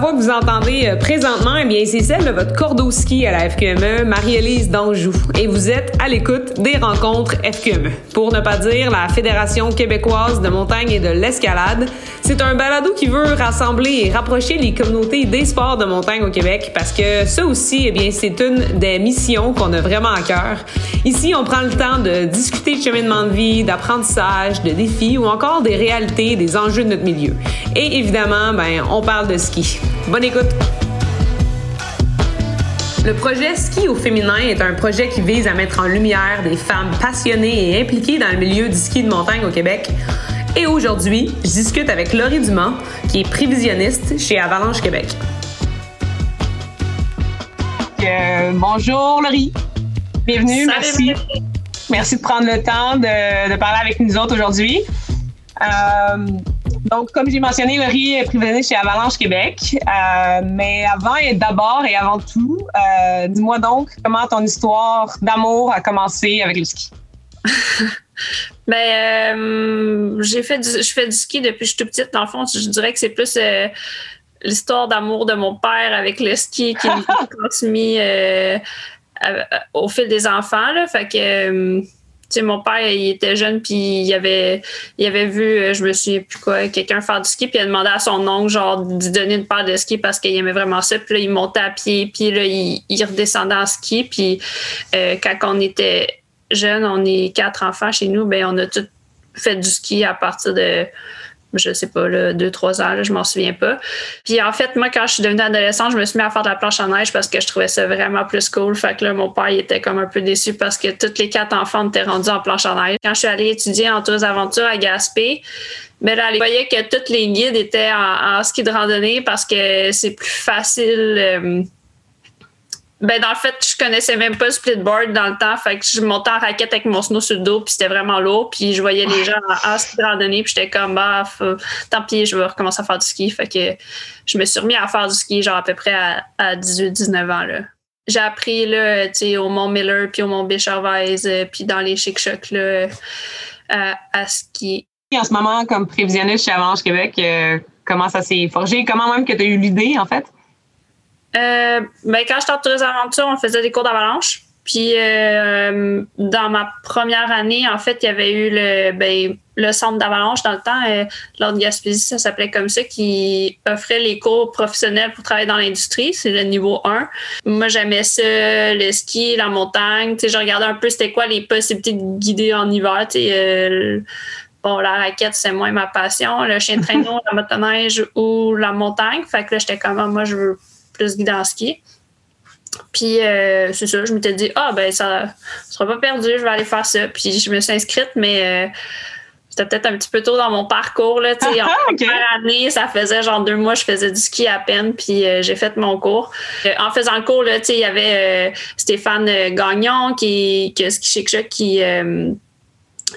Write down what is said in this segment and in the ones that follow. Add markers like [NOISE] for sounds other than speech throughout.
voix que vous entendez euh, présentement, eh bien, c'est celle de votre cordeau ski à la FQME, Marie-Élise d'Anjou. Et vous êtes à l'écoute des rencontres FQME. Pour ne pas dire la Fédération québécoise de montagne et de l'escalade. C'est un balado qui veut rassembler et rapprocher les communautés des sports de montagne au Québec parce que ça aussi, eh bien, c'est une des missions qu'on a vraiment à cœur. Ici, on prend le temps de discuter de cheminement de vie, d'apprentissage, de défis ou encore des réalités, des enjeux de notre milieu. Et évidemment, ben, on parle de ski. Bonne écoute! Le projet Ski au féminin est un projet qui vise à mettre en lumière des femmes passionnées et impliquées dans le milieu du ski de montagne au Québec. Et aujourd'hui, je discute avec Laurie Dumont, qui est prévisionniste chez Avalanche Québec. Euh, bonjour Laurie. Bienvenue, merci. Merci de prendre le temps de, parler avec nous autres aujourd'hui. Euh, donc, comme j'ai mentionné, Laurie est prévisionniste chez Avalanche Québec. Euh, mais avant et d'abord et avant tout, dis-moi donc comment ton histoire d'amour a commencé avec le ski? [LAUGHS] ben, j'ai fait je fais du ski depuis que je suis toute petite. Dans le fond, je dirais que c'est plus l'histoire d'amour de mon père avec le ski qui m'a [LAUGHS] transmis euh, au fil des enfants. Là. Fait que, euh, sais, mon père, il était jeune, puis il avait, avait vu, euh, je me souviens plus quoi, quelqu'un faire du ski, puis il a demandé à son oncle, genre, lui donner une paire de ski parce qu'il aimait vraiment ça. Puis là, il montait à pied, puis là, il, redescendait en ski. Puis quand on était jeune, on est quatre enfants chez nous, ben on a tous fait du ski à partir de je sais pas, là, deux, trois ans, là, je m'en souviens pas. Puis en fait, moi, quand je suis devenue adolescente, je me suis mis à faire de la planche à neige parce que je trouvais ça vraiment plus cool. Fait que là, mon père, il était comme un peu déçu parce que tous les quatre enfants étaient rendus en planche à neige. Quand je suis allée étudier en tourisme aventure à Gaspé, mais là, je voyais que tous les guides étaient en, ski de randonnée parce que c'est plus facile. Euh, ben, dans le fait, je connaissais même pas le splitboard dans le temps. Fait que je montais en raquette avec mon snow sur le dos, puis c'était vraiment lourd. Puis je voyais les gens en, ski de randonnée, puis j'étais comme, bah, tant pis, je vais recommencer à faire du ski. Fait que je me suis remis à faire du ski, genre à peu près à, 18-19 ans, là. J'ai appris, là, tu sais, au Mont Miller, puis au Mont Béchervaise, euh, puis dans les chic chocs là, à, à skier. En ce moment, comme prévisionniste chez Avalanche Québec, euh, comment ça s'est forgé? Comment même que tu as eu l'idée, en fait? Euh, ben, quand j'étais en tourisme aventure, on faisait des cours d'avalanche. Puis euh, dans ma première année, en fait, il y avait eu le, ben, le centre d'avalanche dans le temps, euh, lors de Gaspésie, ça s'appelait comme ça, qui offrait les cours professionnels pour travailler dans l'industrie. C'est le niveau 1. Moi, j'aimais ça, le ski, la montagne. Tu sais, je regardais un peu c'était quoi les possibilités de guider en hiver. Tu sais, euh, bon, la raquette, c'est moins ma passion. Le chien de traîneau, la motoneige ou la montagne. Fait que là, j'étais comme, ah, moi, je veux plus guider en ski. Puis euh, c'est ça, je m'étais dit, ah ben ça ne sera pas perdu, je vais aller faire ça. Puis je me suis inscrite, mais euh, c'était peut-être un petit peu tôt dans mon parcours. Là, en ah, première année, ça faisait genre deux mois, je faisais du ski à peine, puis euh, j'ai fait mon cours. en faisant le cours, il y avait Stéphane Gagnon qui, qui Ski Chic qui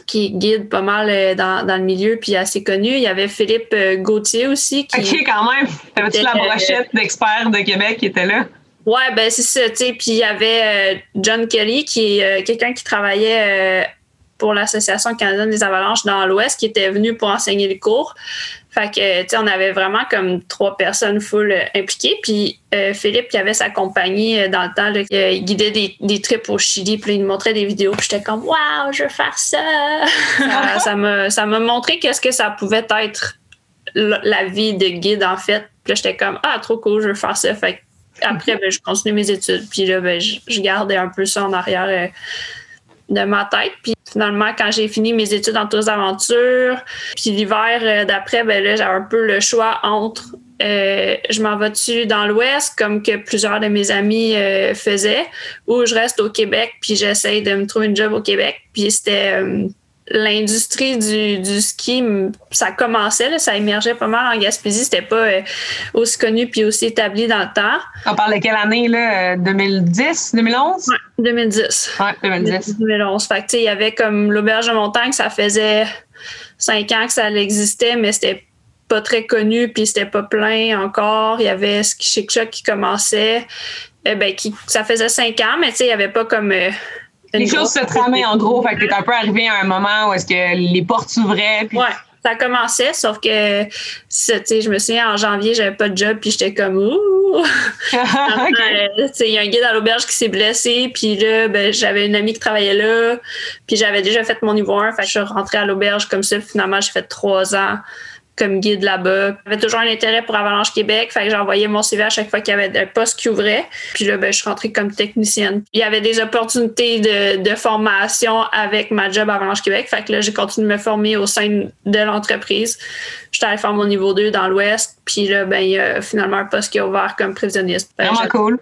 qui guide pas mal euh, dans, dans, le milieu, puis assez connu. Il y avait Philippe euh, Gauthier aussi. Qui OK, quand même. T'avais-tu la brochette d'experts de Québec qui était là? Ouais, ben c'est ça, tu sais. Puis il y avait euh, John Kelly, qui est quelqu'un qui travaillait pour l'Association canadienne des avalanches dans l'Ouest, qui était venu pour enseigner les cours. Fait que, tu sais, on avait vraiment comme trois personnes full euh, impliquées. Puis euh, Philippe, qui avait sa compagnie euh, dans le temps, il guidait des, des trips au Chili, puis il nous montrait des vidéos. Puis j'étais comme, waouh, je veux faire [LAUGHS] ça! ça m'a ça m'a montré qu'est-ce que ça pouvait être la vie de guide, en fait. Puis là, j'étais comme, ah, trop cool, je veux faire ça. Fait après, ben, je continue mes études. Puis là, ben, je, je gardais un peu ça en arrière de ma tête. Puis finalement, quand j'ai fini mes études en tourisme d'aventure, puis l'hiver euh, d'après, ben là, j'avais un peu le choix entre euh, je m'en vais-tu dans l'Ouest, comme que plusieurs de mes amis euh, faisaient, ou je reste au Québec, puis j'essaye de me trouver une job au Québec. Puis c'était l'industrie du, du, ski, ça commençait, ça émergeait pas mal en Gaspésie. C'était pas euh, aussi connu puis aussi établi dans le temps. On parle de quelle année, là? 2010, 2011? Oui, 2010. Oui, 2010. 2011. Fait que, il y avait comme l'auberge de montagne, ça faisait cinq ans que ça existait, mais c'était pas très connu puis c'était pas plein encore. Il y avait Ski Chic qui commençait. Eh ben, qui, ça faisait cinq ans, mais il n'y avait pas comme... Euh, les choses se tramaient en gros. Fait que t'es un peu arrivé à un moment où est-ce que les portes s'ouvraient. Puis... Ouais. Ça commençait, sauf que, je me souviens, en janvier, j'avais pas de job, puis j'étais comme, ouh! [LAUGHS] Euh, il y a un guide à l'auberge qui s'est blessé, puis là, ben, j'avais une amie qui travaillait là, puis j'avais déjà fait mon niveau 1, fait que je suis rentrée à l'auberge comme ça, finalement, j'ai fait trois ans comme guide là-bas. J'avais toujours un intérêt pour Avalanche Québec, fait que j'envoyais mon CV à chaque fois qu'il y avait un poste qui ouvrait. Puis là, ben, je suis rentrée comme technicienne. Il y avait des opportunités de, de formation avec ma job Avalanche Québec, fait que là, j'ai continué de me former au sein de l'entreprise. J'étais allée faire mon niveau 2 dans l'Ouest, puis là, ben, il y a finalement un poste qui est ouvert comme prévisionniste. Vraiment cool.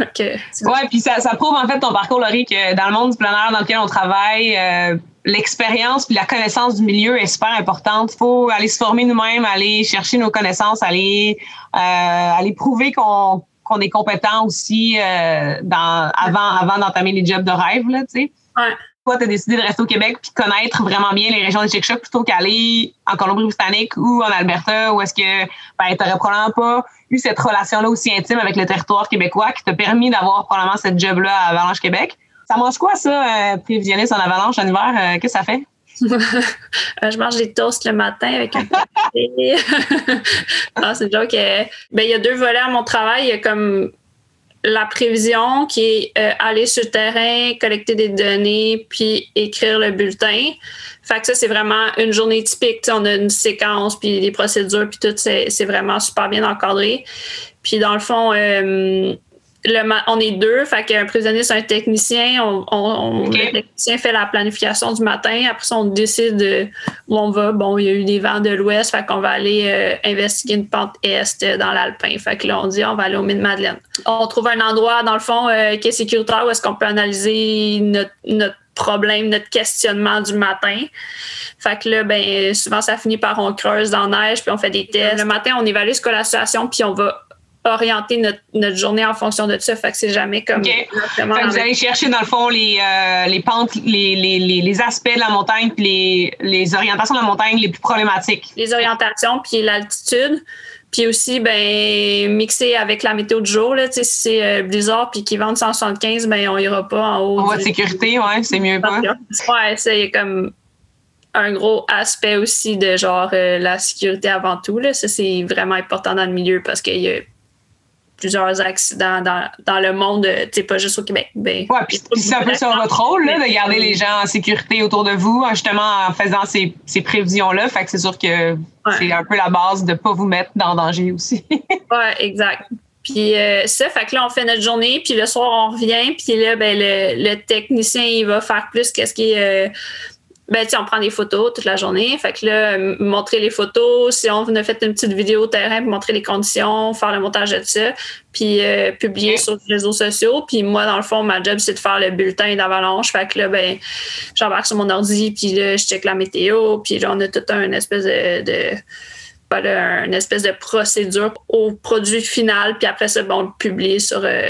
Okay. [LAUGHS] Ouais, puis ça, ça, prouve en fait ton parcours, Laurie, que dans le monde du plein air dans lequel on travaille, euh, l'expérience puis la connaissance du milieu est super importante. Il faut aller se former nous-mêmes, aller chercher nos connaissances, aller euh, aller prouver qu'on qu'on est compétent aussi euh, dans avant avant d'entamer les jobs de rêve là, tu sais. Ouais. Toi, tu as décidé de rester au Québec puis connaître vraiment bien les régions de Chic plutôt qu'aller en Colombie-Britannique ou en Alberta où est-ce que ben, tu n'aurais probablement pas eu cette relation-là aussi intime avec le territoire québécois qui t'a permis d'avoir probablement cette job-là à Avalanche Québec? Ça mange quoi, ça, euh, prévisionniste en avalanche en hiver? Euh, qu'est-ce que ça fait? [LAUGHS] Euh, je mange des toasts le matin avec un café. non, [LAUGHS] c'est joke. Ben, il y a deux volets à mon travail. Il y a comme la prévision qui est aller sur le terrain, collecter des données, puis écrire le bulletin. Fait que ça, c'est vraiment une journée typique. on a une séquence, puis des procédures, puis tout, c'est vraiment super bien encadré. Puis dans le fond, on est deux, fait qu'un prisonnier, c'est un technicien. On, Le technicien fait la planification du matin. Après ça, on décide où on va. Bon, il y a eu des vents de l'ouest, fait qu'on va aller euh, investiguer une pente est dans l'Alpin. Fait que là, on dit on va aller au Mid-Madeleine. On trouve un endroit, dans le fond, euh, qui est sécuritaire où est-ce qu'on peut analyser notre, problème, notre questionnement du matin. Fait que là, ben, souvent, ça finit par on creuse dans la neige, puis on fait des tests. Le matin, on évalue ce que la situation, puis on va orienter notre, notre, journée en fonction de ça. Fait que c'est jamais comme. vous allez chercher, dans le fond, les, euh, les pentes, les, les, les, aspects de la montagne, puis les, les orientations de la montagne les plus problématiques. Les orientations, puis l'altitude. Puis aussi, ben, mixer avec la météo du jour, là, si c'est euh, blizzard puis qu'ils vendent 175, ben, on ira pas en haut. En voie de sécurité, ouais, c'est mieux pas. Ouais, c'est comme un gros aspect aussi de genre euh, la sécurité avant tout. Là. Ça, c'est vraiment important dans le milieu parce qu'il y a plusieurs accidents dans, dans le monde, euh, tu sais, pas juste au Québec. Ben, ouais, puis c'est un peu sur votre rôle, là, de garder les gens en sécurité autour de vous, justement en faisant ces, ces prévisions-là. Fait que c'est sûr que c'est un peu la base de pas vous mettre dans danger aussi. [LAUGHS] ouais, exact. Puis euh, ça, fait que là, on fait notre journée, puis le soir, on revient, puis là, ben, le, le technicien, il va faire plus qu'est-ce qui est euh, ben, on prend des photos toute la journée. Fait que là, montrer les photos, si on a fait une petite vidéo terrain pour montrer les conditions, faire le montage de ça, puis euh, publier sur les réseaux sociaux. Puis moi, dans le fond, ma job, c'est de faire le bulletin d'avalanche. Fait que là, ben, j'embarque sur mon ordi, puis là, je check la météo, puis là, on a tout un espèce de, de une espèce de procédure au produit final, puis après ça, bon, on le publie sur euh,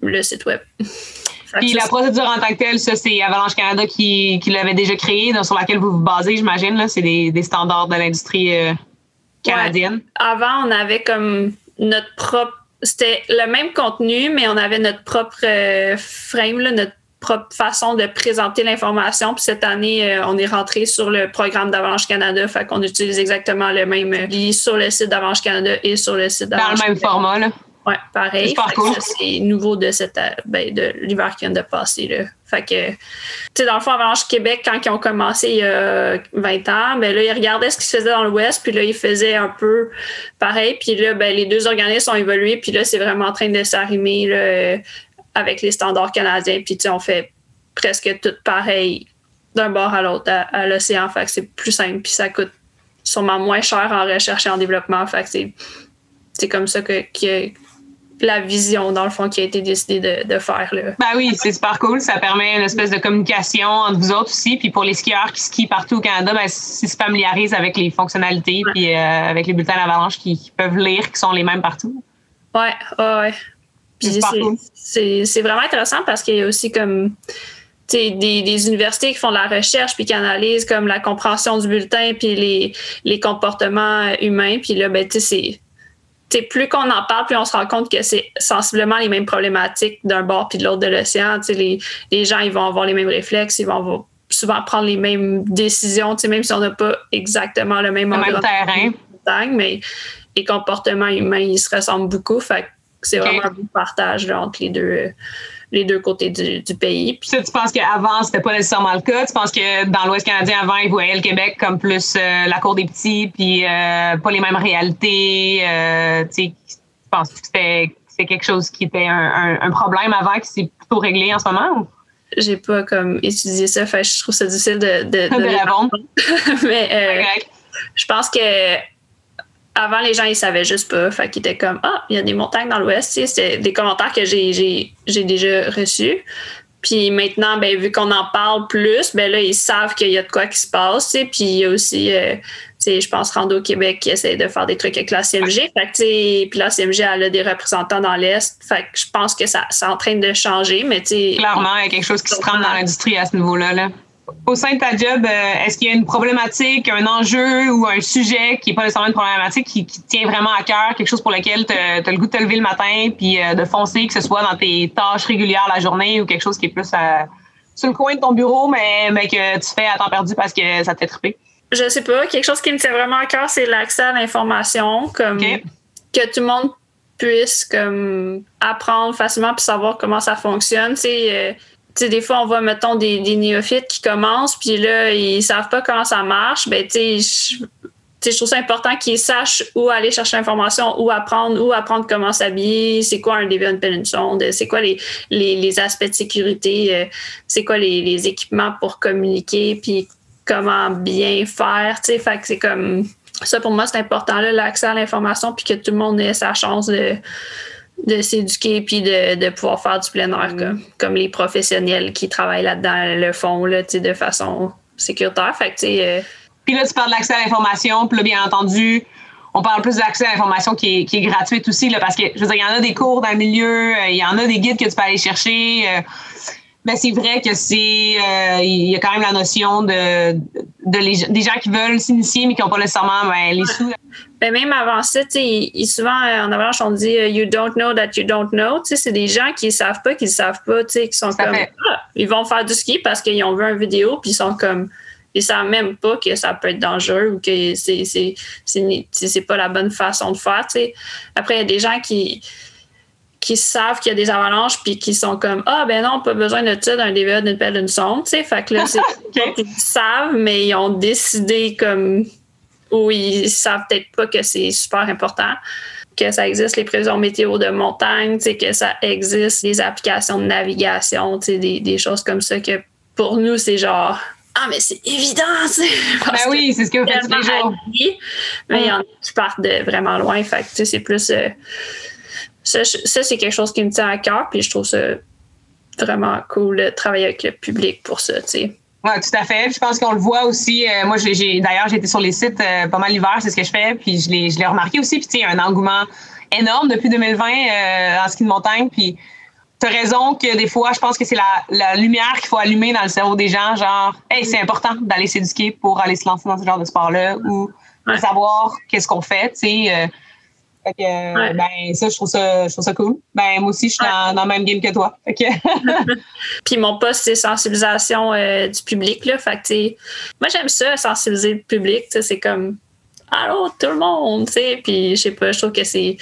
le site web. [LAUGHS] Puis la procédure en tant que telle, ça, c'est Avalanche Canada qui, qui l'avait déjà créée, sur laquelle vous vous basez, j'imagine. C'est des, des, standards de l'industrie euh, canadienne. Avant, on avait comme notre propre. C'était le même contenu, mais on avait notre propre euh, frame, notre propre façon de présenter l'information. Puis cette année, euh, on est rentré sur le programme d'Avalanche Canada. Fait qu'on utilise exactement le même lit sur le site d'Avalanche Canada et sur le site d'Avalanche Dans le même format, là. Oui, pareil. C'est nouveau de cette ben, de l'hiver qui vient de passer. Là. Fait que, tu sais, dans le fond, Avalanche Québec, quand ils ont commencé il y a 20 ans, ben là, ils regardaient ce qui se faisait dans l'Ouest, puis là, ils faisaient un peu pareil. Puis là, ben, les deux organismes ont évolué, puis là, c'est vraiment en train de s'arrimer avec les standards canadiens. Puis, tu sais, on fait presque tout pareil d'un bord à l'autre à, l'océan. Fait que c'est plus simple, puis ça coûte sûrement moins cher en recherche et en développement. Fait que c'est comme ça que, que, la vision, dans le fond, qui a été décidé de, faire. Là. Ben oui, c'est super cool. Ça permet une espèce de communication entre vous autres aussi. Puis pour les skieurs qui skient partout au Canada, ben, ils se familiarisent avec les fonctionnalités puis euh, avec les bulletins d'avalanche qui, peuvent lire, qui sont les mêmes partout. Ouais, ouais. c'est vraiment intéressant parce qu'il y a aussi comme des, des, universités qui font de la recherche puis qui analysent comme la compréhension du bulletin puis les, les comportements humains. Puis là, ben, c'est plus qu'on en parle, plus on se rend compte que c'est sensiblement les mêmes problématiques d'un bord puis de l'autre de l'océan. Les, les gens, ils vont avoir les mêmes réflexes, ils vont avoir souvent prendre les mêmes décisions, même si on n'a pas exactement le même, le terrain. mais les comportements humains, ils se ressemblent beaucoup. Fait c'est vraiment un partage entre les deux les deux côtés du, pays. Puis ça, tu penses qu'avant, c'était pas nécessairement le cas? Tu penses que dans l'Ouest canadien, avant, ils voyaient le Québec comme plus euh, la cour des petits, puis euh, pas les mêmes réalités? Euh, tu penses que c'était quelque chose qui était un, problème avant, qui s'est plutôt réglé en ce moment? J'ai pas comme étudié ça, fait je trouve ça difficile de, de, de, répondre. [LAUGHS] Mais je pense que avant, les gens, ils savaient juste pas. Fait qu'ils étaient comme, ah, il y a des montagnes dans l'Ouest. C'est des commentaires que j'ai déjà reçus. Puis maintenant, ben, vu qu'on en parle plus, ben là, ils savent qu'il y a de quoi qui se passe. Puis il y a aussi, euh, je pense, Rando Québec qui essaie de faire des trucs avec la CMG. Fait que, puis la CMG, elle a des représentants dans l'Est. Fait que je pense que ça, c'est en train de changer. Mais Clairement, il y a quelque chose qui se prend dans l'industrie à ce niveau-là. Là au sein de ta job, euh, est-ce qu'il y a une problématique, un enjeu ou un sujet qui n'est pas nécessairement une problématique, qui, tient vraiment à cœur, quelque chose pour lequel tu as le goût de te lever le matin puis euh, de foncer, que ce soit dans tes tâches régulières la journée ou quelque chose qui est plus euh, sur le coin de ton bureau, mais, mais que tu fais à temps perdu parce que ça t'est trippé? Je sais pas. Quelque chose qui me tient vraiment à cœur, c'est l'accès à l'information. Comme que tout le monde puisse comme apprendre facilement puis savoir comment ça fonctionne. Tu sais, des fois, on voit, mettons, des, néophytes qui commencent, puis là, ils savent pas comment ça marche. Ben, tu sais, je trouve ça important qu'ils sachent où aller chercher l'information, où apprendre, où apprendre comment s'habiller, c'est quoi un Deviant Sonde, c'est quoi les, les, aspects de sécurité, euh, c'est quoi les, les, équipements pour communiquer, puis comment bien faire. Tu sais, fait que c'est comme ça pour moi, c'est important, l'accès à l'information, puis que tout le monde ait sa chance de de s'éduquer puis de, de, pouvoir faire du plein air mm. comme, les professionnels qui travaillent là-dedans le font là, de façon sécuritaire. Fait que, euh, puis là, tu parles de l'accès à l'information, puis là, bien entendu, on parle plus de l'accès à l'information qui est, qui est gratuite aussi, là, parce que, je veux dire, il y en a des cours dans le milieu, euh, il y en a des guides que tu peux aller chercher. Euh, mais c'est vrai que c'est il y a quand même la notion de, de des gens qui veulent s'initier mais qui n'ont pas nécessairement ben, les sous ben, même avant ça, souvent euh, en avalanche, on dit euh, You don't know that you don't know. C'est des gens qui ne savent pas qu'ils ne savent pas, qui sont comme ah, ils vont faire du ski parce qu'ils ont vu une vidéo, puis ils sont comme ils savent même pas que ça peut être dangereux ou que c'est c'est pas la bonne façon de faire. Après, il y a des gens qui qui savent qu'il y a des avalanches puis qui sont comme ah ben non pas besoin de ça d'un DVA d'une pelle d'une sonde tu fait que là c'est [LAUGHS] ils savent mais ils ont décidé comme ou ils savent peut-être pas que c'est super important que ça existe les prévisions météo de montagne, que ça existe les applications de navigation, des, des choses comme ça que pour nous, c'est genre Ah, mais c'est évident! Ben oui, c'est ce que vous faites tous les jours. Mais il y en a qui partent de vraiment loin. Fait c'est plus. Euh, ça, c'est quelque chose qui me tient à cœur, puis je trouve ça vraiment cool de travailler avec le public pour ça. sais. Oui, tout à fait. Je pense qu'on le voit aussi. Euh, moi, j'ai, d'ailleurs, j'ai été sur les sites euh, pas mal l'hiver, c'est ce que je fais. Puis je l'ai, je l'ai remarqué aussi. Puis tu sais, un engouement énorme depuis 2020 euh, en ski de montagne. Puis tu as raison que des fois, je pense que c'est la, la lumière qu'il faut allumer dans le cerveau des gens. Genre, hey, c'est important d'aller s'éduquer pour aller se lancer dans ce genre de sport-là ou savoir qu'est-ce qu'on fait. Tu sais, fait que, ben, ça, je trouve ça, je trouve ça cool. Ben, moi aussi, je suis dans, le même game que toi. [LAUGHS] [LAUGHS] Puis mon poste, c'est sensibilisation euh, du public, là. Fait que, moi, j'aime ça, sensibiliser le public. C'est comme, allô, tout le monde, tu sais. Puis, je sais pas, je trouve que c'est,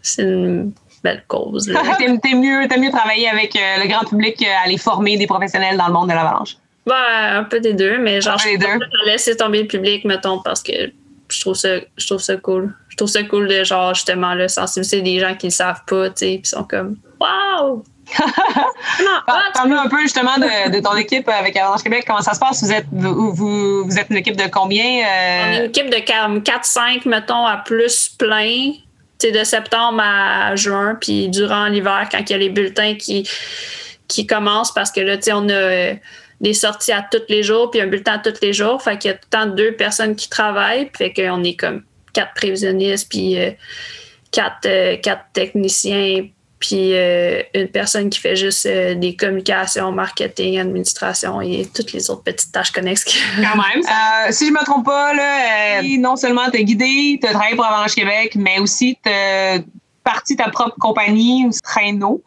c'est une belle cause. [LAUGHS] t'es, mieux, mieux travailler avec euh, le grand public qu'à aller former des professionnels dans le monde de l'avalanche. Ben, un peu des deux, mais genre, je laisser tomber le public, mettons, parce que je trouve ça, je trouve ça cool je trouve ça cool de genre justement le sensibiliser des gens qui ne savent pas, tu sais, puis sont comme Waouh! [LAUGHS] Parle-nous un peu justement de, ton équipe avec Avalanche Québec. Comment ça se passe? Vous êtes, vous, vous, êtes une équipe de combien? Euh? On est une équipe de 4-5, mettons, à plus plein. de septembre à juin, puis durant l'hiver, quand il y a les bulletins qui, qui commencent, parce que là, on a euh, des sorties à tous les jours, puis un bulletin à tous les jours. Fait qu'il y a tout le temps deux personnes qui travaillent, puis fait qu'on est comme quatre prévisionnistes, puis euh, quatre, euh, quatre techniciens, puis euh, une personne qui fait juste des communications, marketing, administration et toutes les autres petites tâches connexes. Quand même. si je me trompe pas, là, non seulement tu as guidé, tu as travaillé pour Avalanche Québec, mais aussi tu parti ta propre compagnie, Traîneau.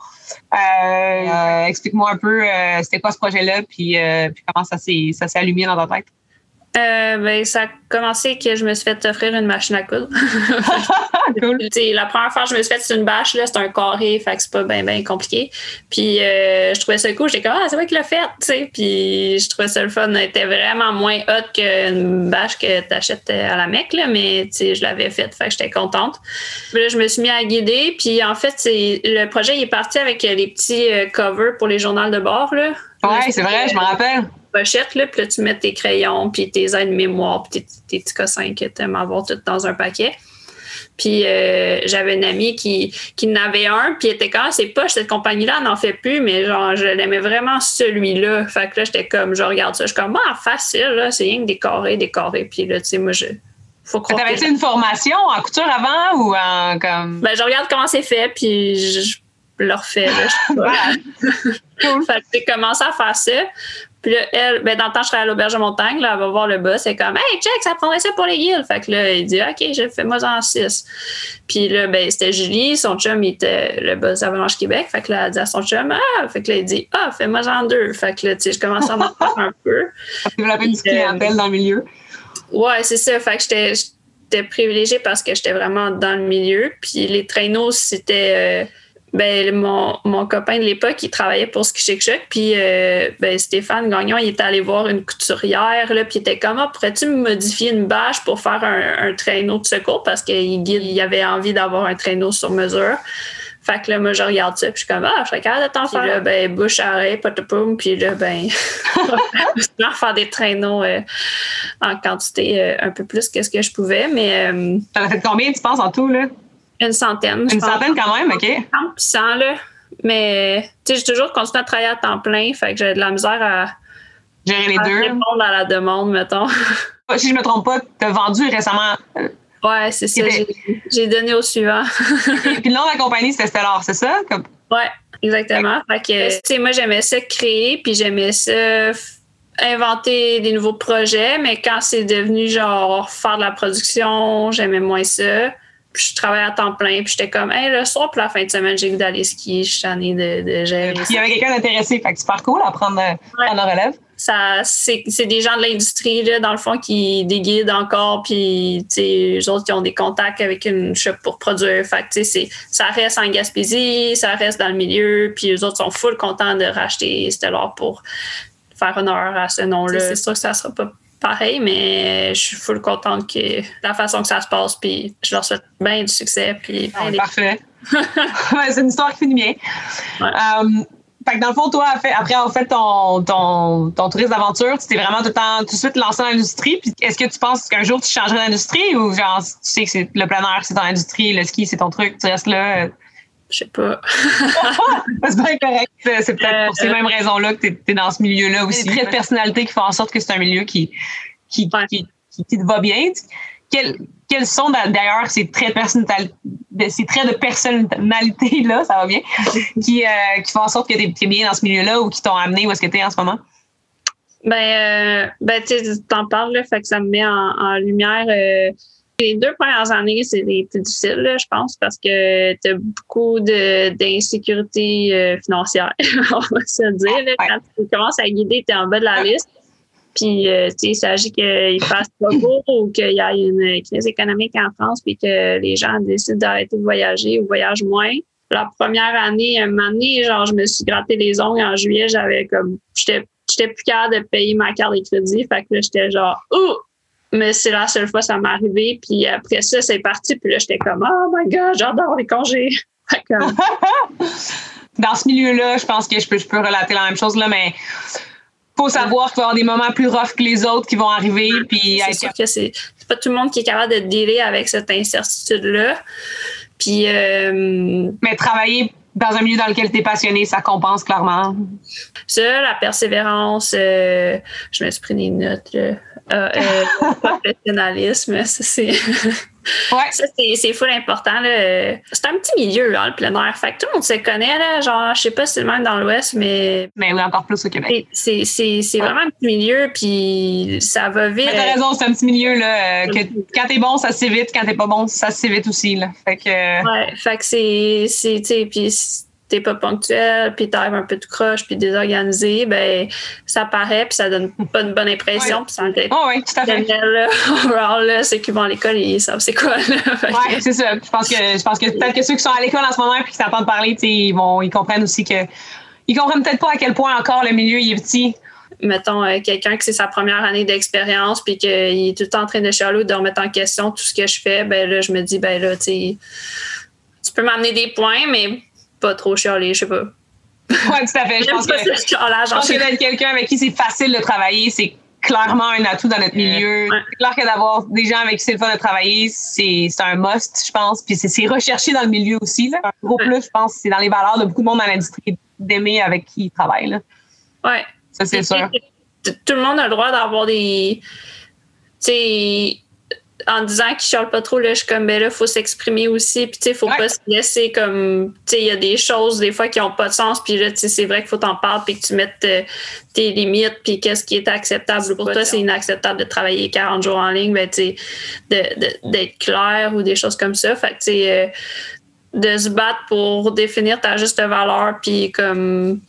Euh, explique-moi un peu c'était quoi ce projet-là, puis, puis comment ça s'est allumé dans ta tête? Euh, ben, ça a commencé que je me suis fait offrir une machine à coudre. [LAUGHS] [LAUGHS] cool. la première fois que je me suis fait, c'est une bâche, là, c'est un carré, fait que c'est pas bien ben compliqué. Puis euh, je trouvais ça cool, j'étais comme, ah, c'est vrai qu'il l'a fait, tu sais. Puis je trouvais ça le fun, était vraiment moins hot qu'une bâche que tu achètes à la mec, là, mais je l'avais faite, fait que j'étais contente. Puis là, je me suis mis à guider, puis en fait, le projet il est parti avec les petits euh, covers pour les journaux de bord. Là. Ouais, c'est vrai, je me rappelle pochette, là, puis là, tu mets tes crayons, puis tes aides mémoire, puis tes, tes, petits cossins que tu aimes avoir tout dans un paquet. Puis euh, j'avais une amie qui, qui en avait un, puis elle était comme, ah, c'est pas cette compagnie-là, n'en fait plus, mais genre, je l'aimais vraiment celui-là. Fait que là, j'étais comme, je regarde ça, je suis comme, ah, facile, là, c'est rien que des carrés. Puis là, tu sais, moi, je. Faut T'avais-tu une formation en couture avant ou en comme? Ben, je regarde comment c'est fait, puis je, le refais, là. Je [LAUGHS] [LAUGHS] fait que j'ai commencé à faire ça. Puis là, elle, ben, dans le temps, je serais à l'auberge de montagne, là, elle va voir le boss, c'est comme, hey, check, ça prendrait ça pour les guildes. Fait que là, il dit, OK, je fais moi en six. Puis là, ben, c'était Julie, son chum, il était le boss d'Avalanche Québec. Fait que là, elle dit à son chum, ah, fait que là, il dit, ah, fais-moi en deux. Fait que là, tu sais, je commence à m'en [LAUGHS] faire un peu. Développer une clientèle dans le milieu. Ouais, c'est ça. Fait que j'étais, j'étais privilégiée parce que j'étais vraiment dans le milieu. Puis les traîneaux, c'était. Euh, ben, mon, mon copain de l'époque, il travaillait pour Ski Chic Choc, puis euh, ben, Stéphane Gagnon, il était allé voir une couturière, là, puis il était comme, ah, pourrais-tu me modifier une bâche pour faire un, traîneau de secours? Parce qu'il il avait envie d'avoir un traîneau sur mesure. Fait que là, moi, je regarde ça, puis je suis comme, ah, je serais capable de t'en faire. là, ben, bouche à oreille, poum, puis là, ben, [LAUGHS] je faire des traîneaux euh, en quantité euh, un peu plus que ce que je pouvais, mais. T'en as fait combien, tu penses, en tout, là? Une centaine. Une centaine quand même, OK. 100 là. Mais, tu sais, j'ai toujours continué à travailler à temps plein, fait que j'ai de la misère à. Gérer les deux. répondre à la demande, mettons. [LAUGHS] si je me trompe pas, tu as vendu récemment. Euh, ouais, c'est ça. J'ai donné au suivant. Puis le nom de la compagnie, c'était Stellar, c'est ça? Comme... Ouais, exactement. Fait que, tu sais, moi, j'aimais ça créer, puis j'aimais ça inventer des nouveaux projets, mais quand c'est devenu genre faire de la production, j'aimais moins ça. Puis je travaillais à temps plein, puis j'étais comme, hey, le soir, pour la fin de semaine, j'ai goût d'aller skier, je suis année de, de gérer. il y avait quelqu'un d'intéressé, fait que c'est cool à prendre, ouais. relève. Ça, c'est, des gens de l'industrie, là, dans le fond, qui déguident encore, puis, tu sais, eux autres, qui ont des contacts avec une shop pour produire. Fait que, tu sais, ça reste en Gaspésie, ça reste dans le milieu, puis eux autres sont full contents de racheter Stellar pour faire honneur à ce nom-là. C'est sûr que ça sera pas pareil, mais je suis full contente que la façon que ça se passe, puis je leur souhaite bien du succès. Puis ah, parfait. [LAUGHS] c'est une histoire qui finit bien. Euh, fait que dans le fond, toi, après avoir fait ton, ton, ton tourisme d'aventure, tu t'es vraiment tout, le temps, tout de suite lancé dans l'industrie. Puis est-ce que tu penses qu'un jour tu changerais d'industrie ou genre tu sais que c'est le plein air, c'est ton industrie, le ski, c'est ton truc, tu restes là? Je sais pas. [LAUGHS] c'est bien correct. C'est peut-être pour ces euh, mêmes raisons-là que tu es, dans ce milieu-là aussi. Traits de personnalité qui font en sorte que c'est un milieu qui, qui, qui, qui, te va bien. Quels, quels sont d'ailleurs ces traits de personnalité, ces traits de personnalité-là, ça va bien, [LAUGHS] qui, euh, qui font en sorte que tu es, bien dans ce milieu-là ou qui t'ont amené où est-ce que tu es en ce moment? Ben, euh, ben tu t'en parles, là, fait que ça me met en, lumière les deux premières années, c'est les plus difficiles, je pense, parce que tu as beaucoup d'insécurité euh, financière, [LAUGHS] on va se dire. Quand tu commences à guider, tu es en bas de la liste. Puis, euh, il s'agit qu'il fasse pas beau [LAUGHS] ou qu'il y ait une crise économique en France puis que les gens décident d'arrêter de voyager ou voyagent moins. La première année, un moment donné, genre, je me suis gratté les ongles en juillet, j'avais comme, j'étais j'étais plus capable de payer ma carte de crédit. Fait que là, j'étais genre, oh, mais c'est la seule fois que ça m'est arrivé. Puis après ça, c'est parti. Puis là, j'étais comme, oh my God, j'adore les congés. [LAUGHS] [LAUGHS] Dans ce milieu-là, je pense que je peux, je peux relater la même chose, là, mais faut savoir qu'il va y avoir des moments plus rough que les autres qui vont arriver. Puis c'est sûr que c'est pas tout le monde qui est capable de dealer avec cette incertitude-là. Puis. Euh, mais travailler dans un milieu dans lequel tu es passionné, ça compense clairement. Ça, la persévérance, euh, je me suis pris des notes. Là. Euh, euh, professionnalisme, c'est. [LAUGHS] Ouais. Ça, c'est full important. C'est un petit milieu, hein, le plein air. Fait que tout le monde se connaît. Là, genre, je sais pas si c'est le même dans l'Ouest, mais. Mais oui, encore plus au Québec. C'est vraiment un petit milieu, puis ça va vite. t'as raison, c'est un petit milieu. Là, que quand t'es bon, ça se vite. Quand t'es pas bon, ça se vite aussi. Là. Fait que. Ouais, fait que c'est. Puis t'es pas ponctuel, puis t'arrives un peu de croche, puis désorganisé, ben ça paraît, puis ça donne pas une bonne impression. Puis ça oh, oui, tout à fait. Là, [LAUGHS] là, c'est qu'ils vont à l'école, ils savent c'est quoi. [LAUGHS] Oui, c'est ça. Je pense que, je pense que peut-être que ceux qui sont à l'école en ce moment puis qui t'entendent parler, ils, vont, ils comprennent aussi que. Ils comprennent peut-être pas à quel point encore le milieu il est petit. Mettons, euh, quelqu'un qui c'est sa première année d'expérience puis qu'il est tout le temps en train de chialer ou de remettre en question tout ce que je fais, ben là, je me dis, ben là, tu peux m'amener des points, mais pas trop chialer, je sais pas. Oui, tout à fait. Je pense que, je pense que d'être quelqu'un avec qui c'est facile de travailler, c'est clairement un atout dans notre milieu. C'est clair que d'avoir des gens avec qui c'est le fun de travailler, c'est un must, je pense. Puis c'est recherché dans le milieu aussi. Là. Un gros plus, je pense, c'est dans les valeurs de beaucoup de monde dans l'industrie d'aimer avec qui ils travaillent. Ouais. Ça, c'est sûr. Tout le monde a le droit d'avoir des. Tu sais en disant qu'il chiale pas trop, là, je suis comme, ben là, faut s'exprimer aussi. Puis, tu sais, faut pas se laisser comme, tu sais, il y a des choses, des fois, qui ont pas de sens. Puis là, tu sais, c'est vrai qu'il faut t'en parler puis que tu mettes euh, tes limites puis qu'est-ce qui est acceptable. Pour toi, c'est inacceptable de travailler 40 jours en ligne, ben, tu sais, d'être clair ou des choses comme ça. Fait que, tu sais, euh, de se battre pour définir ta juste valeur puis comme,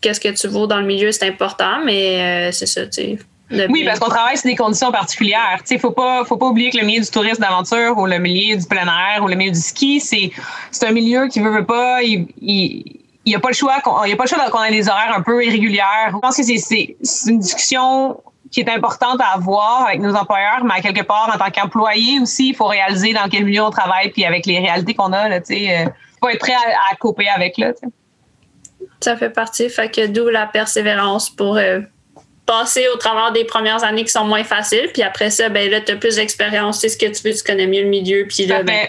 qu'est-ce que tu vaux dans le milieu, c'est important, mais euh, c'est ça, tu sais oui, parce qu'on travaille sur des conditions particulières. Il ne faut pas, faut pas oublier que le milieu du tourisme d'aventure ou le milieu du plein air ou le milieu du ski, c'est, un milieu qui veut, veut pas. Il, il, il n'y a pas le choix qu'on il y a pas le choix qu'on ait des horaires un peu irrégulières. Je pense que c'est, une discussion qui est importante à avoir avec nos employeurs, mais à quelque part, en tant qu'employé aussi, il faut réaliser dans quel milieu on travaille, puis avec les réalités qu'on a, il euh, faut être prêt à, à couper avec. Là, Ça fait partie, fait que d'où la persévérance pour euh, passer au travers des premières années qui sont moins faciles. Puis après ça, ben là, tu as plus d'expérience, tu sais ce que tu veux, tu connais mieux le milieu. Puis là, ben,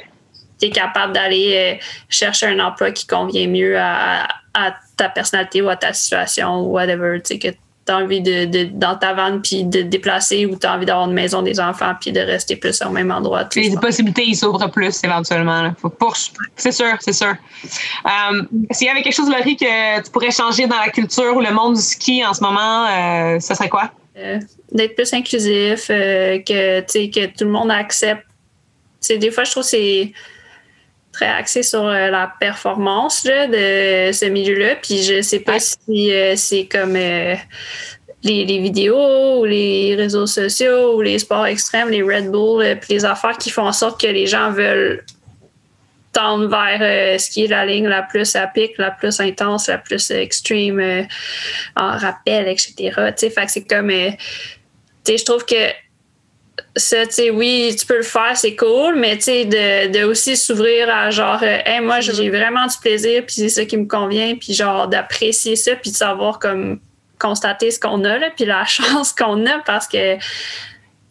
tu es capable d'aller euh, chercher un emploi qui convient mieux à, à, ta personnalité ou à ta situation ou whatever. Tu sais, que tu as envie de, dans ta vanne puis de te déplacer ou tu as envie d'avoir une maison des enfants puis de rester plus au même endroit. Les possibilités, ils s'ouvrent plus éventuellement. C'est sûr, c'est sûr. Euh, S'il y avait quelque chose, Laurie, que tu pourrais changer dans la culture ou le monde du ski en ce moment, euh, ce serait quoi? Euh, d'être plus inclusif, euh, que, que tout le monde accepte. des fois, je trouve que c'est très axé sur la performance de ce milieu-là. Puis je sais pas si c'est comme les, vidéos ou les réseaux sociaux ou les sports extrêmes, les Red Bull, puis les affaires qui font en sorte que les gens veulent tendre vers euh, ce qui est la ligne la plus à pic, la plus intense, la plus extreme euh, en rappel, etc. fait que c'est comme, euh, je trouve que ça, tu oui, tu peux le faire, c'est cool, mais tu sais, de, aussi s'ouvrir à genre, moi, j'ai vraiment du plaisir, puis c'est ça qui me convient, puis genre, d'apprécier ça, puis de savoir comme constater ce qu'on a, là, puis la [LAUGHS] chance qu'on a, parce que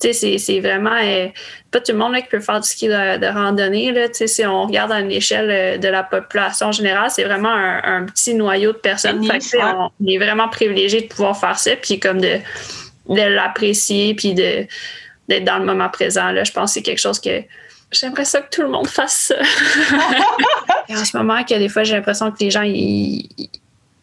c'est vraiment euh, pas tout le monde qui peut faire du ski de, randonnée. Là, si on regarde à l'échelle euh, de la population générale, c'est vraiment un, petit noyau de personnes. on, est vraiment privilégié de pouvoir faire ça, puis comme de, de l'apprécier, puis d'être dans le moment présent. Là, je pense que c'est quelque chose que j'aimerais ça que tout le monde fasse ça. [LAUGHS] Et en ce moment, que des fois, j'ai l'impression que les gens, ils,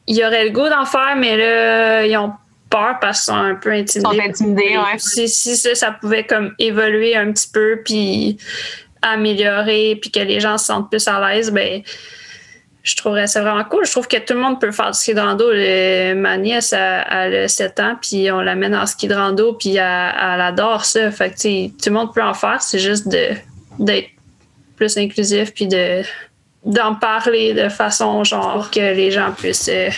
ils auraient le goût d'en faire, mais là, ils ont peur parce qu'ils sont un peu intimidés. Ils sont intimidés, ouais. Si, ça, ça pouvait comme évoluer un petit peu, puis améliorer, puis que les gens se sentent plus à l'aise, ben je trouverais ça vraiment cool. Je trouve que tout le monde peut faire du ski de rando. ma nièce, a 7 ans, puis on l'amène en ski de rando, puis elle, adore ça. Fait que, tout le monde peut en faire. C'est juste d'être plus inclusif, puis de d'en parler de façon genre que les gens puissent euh,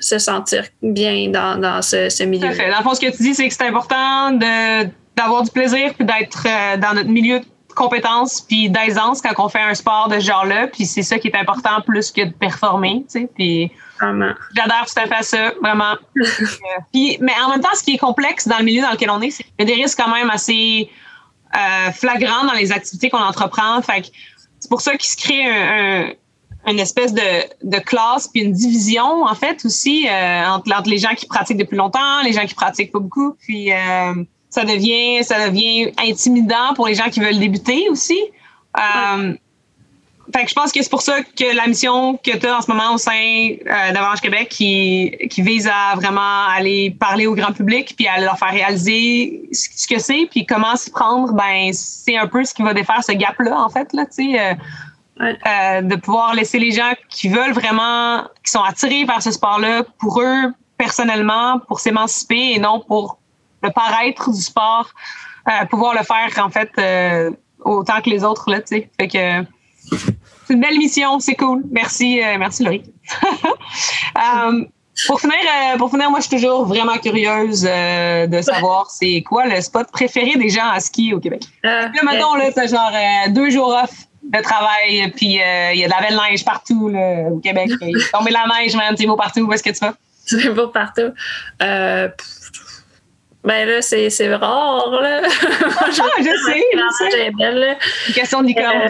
se sentir bien dans, dans ce, ce milieu. Fait. Dans le fond, ce que tu dis, c'est que c'est important d'avoir du plaisir puis d'être euh, dans notre milieu de compétences puis d'aisance quand on fait un sport de ce genre-là. Puis c'est ça qui est important plus que de performer, tu sais. Puis j'adore tout à fait ça, vraiment. [LAUGHS] puis, mais en même temps, ce qui est complexe dans le milieu dans lequel on est, c'est qu'il y a des risques quand même assez euh, flagrants dans les activités qu'on entreprend. Fait c'est pour ça qu'il se crée un une espèce de, de classe puis une division en fait aussi euh, entre, les gens qui pratiquent depuis longtemps, les gens qui pratiquent pas beaucoup, puis euh, ça devient ça devient intimidant pour les gens qui veulent débuter aussi Euh, fait que je pense que c'est pour ça que la mission que tu as en ce moment au sein euh, d'Avalanche Québec qui, qui vise à vraiment aller parler au grand public puis à leur faire réaliser ce que c'est puis comment s'y prendre, ben c'est un peu ce qui va défaire ce gap-là, en fait, là, tu sais. Euh, euh, de pouvoir laisser les gens qui veulent vraiment, qui sont attirés par ce sport-là, pour eux personnellement, pour s'émanciper et non pour le paraître du sport, euh, pouvoir le faire en fait euh, autant que les autres là, tu sais. Fait que c'est une belle mission, c'est cool. Merci, merci Laurie. [LAUGHS] pour finir, pour finir, moi je suis toujours vraiment curieuse de savoir [LAUGHS] c'est quoi le spot préféré des gens à ski au Québec. là, mettons là, t'as genre deux jours off de travail, puis euh, il y a de la belle neige partout là, au Québec. [LAUGHS] Il tombe la neige, man, c'est beau partout. Où est-ce que tu vas? C'est beau partout. Euh, ben là, c'est, c'est rare, là. [LAUGHS] Ah, je, sais, je sais. Belle, Une question de euh,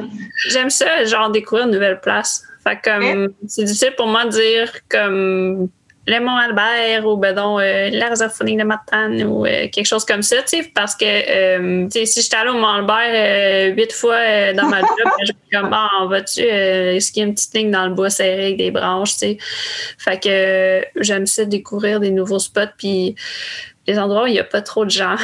J'aime ça, genre, découvrir une nouvelle place. Fait comme, c'est difficile pour moi de dire, comme, le Mont-Albert ou ben donc, euh, de Matane ou euh, quelque chose comme ça, tu sais, parce que euh, si j'étais allée au Mont-Albert huit fois dans ma job, [LAUGHS] je suis comme, ah, y a une petite ligne dans le bois serré avec des branches, tu sais. Fait que j'aime ça découvrir des nouveaux spots, puis les endroits où il n'y a pas trop de gens.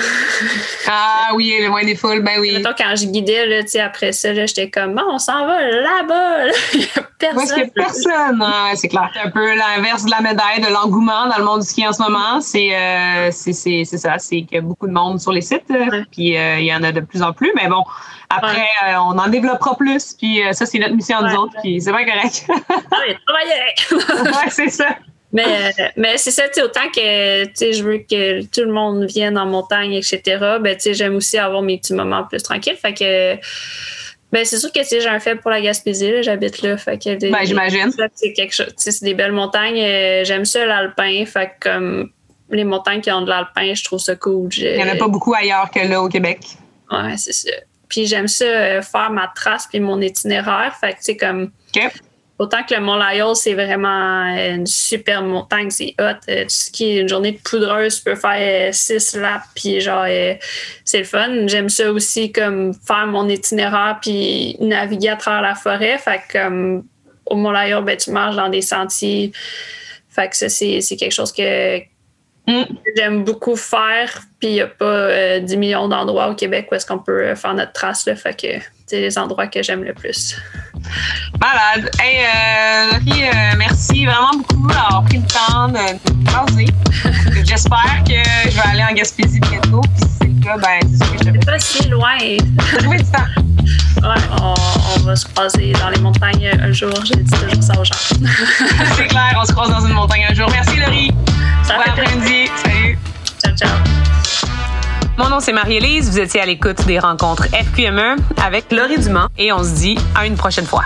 [LAUGHS] ah oui, le moins des foules, ben oui. Mettons, quand je guidais, là, après ça, j'étais comme, bon, on s'en va là-bas. il n'y [LAUGHS] a personne. Parce qu'il n'y a personne. c'est clair. C'est un peu l'inverse de la médaille de l'engouement dans le monde du ski en ce moment. C'est euh, c'est ça. C'est qu'il y a beaucoup de monde sur les sites. Puis euh, il y en a de plus en plus. Mais bon, après, euh, on en développera plus. Puis ça, c'est notre mission, nous autres. Puis c'est pas correct. [LAUGHS] ah oui, travailler. ouais, c'est ça. Mais, mais c'est ça, autant que je veux que tout le monde vienne en montagne, etc., ben, j'aime aussi avoir mes petits moments plus tranquilles. Fait que, ben, c'est sûr que j'ai un faible pour la Gaspésie, j'habite là. Fait que ben, j'imagine. C'est quelque chose, c'est des belles montagnes. Euh, j'aime ça l'alpin. Fait que, comme les montagnes qui ont de l'alpin, je trouve ça cool. Il n'y en a pas beaucoup ailleurs que là au Québec. Ouais, c'est ça. Puis j'aime ça euh, faire ma trace puis mon itinéraire. Fait que, tu comme. Autant que le Mont Lyell, c'est vraiment une super montagne, c'est hot. Euh, tu skis une journée de poudreuse, tu peux faire euh, six laps, puis genre, euh, c'est le fun. J'aime ça aussi, comme faire mon itinéraire, puis naviguer à travers la forêt. Fait que, au Mont Lyell, ben, tu marches dans des sentiers. Fait que ça, c'est quelque chose que, mm. j'aime beaucoup faire. Puis il n'y a pas 10 millions d'endroits au Québec où est-ce qu'on peut faire notre trace. Là, fait que c'est les endroits que j'aime le plus. Malade. Hey, euh, euh, merci vraiment beaucoup d'avoir pris le temps de nous parler. [LAUGHS] J'espère que je vais aller en Gaspésie bientôt. Puis si c'est le cas, ben, c'est ce que je te fais. pas si loin. [LAUGHS] Trouver du temps. Ouais, on, on, va se croiser dans les montagnes un jour. J'ai dit toujours ça aux gens. c'est clair, on se croise dans une montagne un jour. Merci, Laurie. Bon après-midi. Salut. Ciao, ciao. Mon nom, c'est Marie-Élise. Vous étiez à l'écoute des rencontres FQME avec Laurie Dumont et on se dit à une prochaine fois.